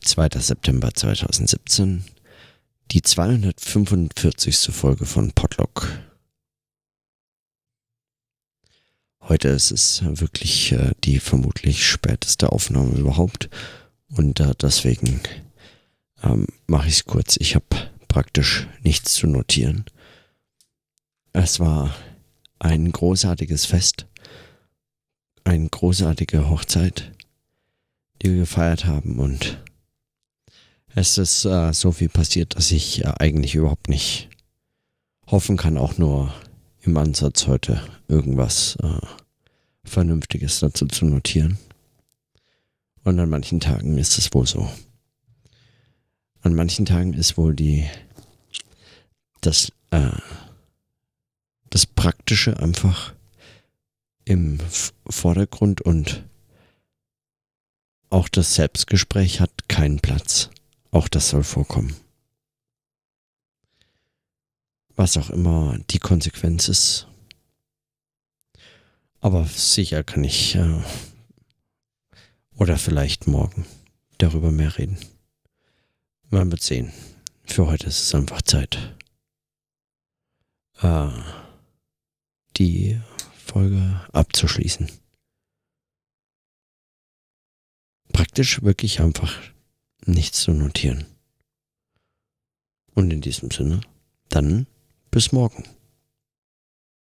2. September 2017, die 245. Folge von Podlock. Heute ist es wirklich äh, die vermutlich späteste Aufnahme überhaupt und äh, deswegen ähm, mache ich es kurz. Ich habe praktisch nichts zu notieren. Es war ein großartiges Fest, eine großartige Hochzeit, die wir gefeiert haben und es ist äh, so viel passiert, dass ich äh, eigentlich überhaupt nicht hoffen kann, auch nur im Ansatz heute irgendwas äh, Vernünftiges dazu zu notieren. Und an manchen Tagen ist es wohl so. An manchen Tagen ist wohl die das äh, das Praktische einfach im Vordergrund und auch das Selbstgespräch hat keinen Platz. Auch das soll vorkommen. Was auch immer die Konsequenz ist. Aber sicher kann ich äh, oder vielleicht morgen darüber mehr reden. Man wird sehen. Für heute ist es einfach Zeit, äh, die Folge abzuschließen. Praktisch wirklich einfach nichts zu notieren. Und in diesem Sinne, dann bis morgen.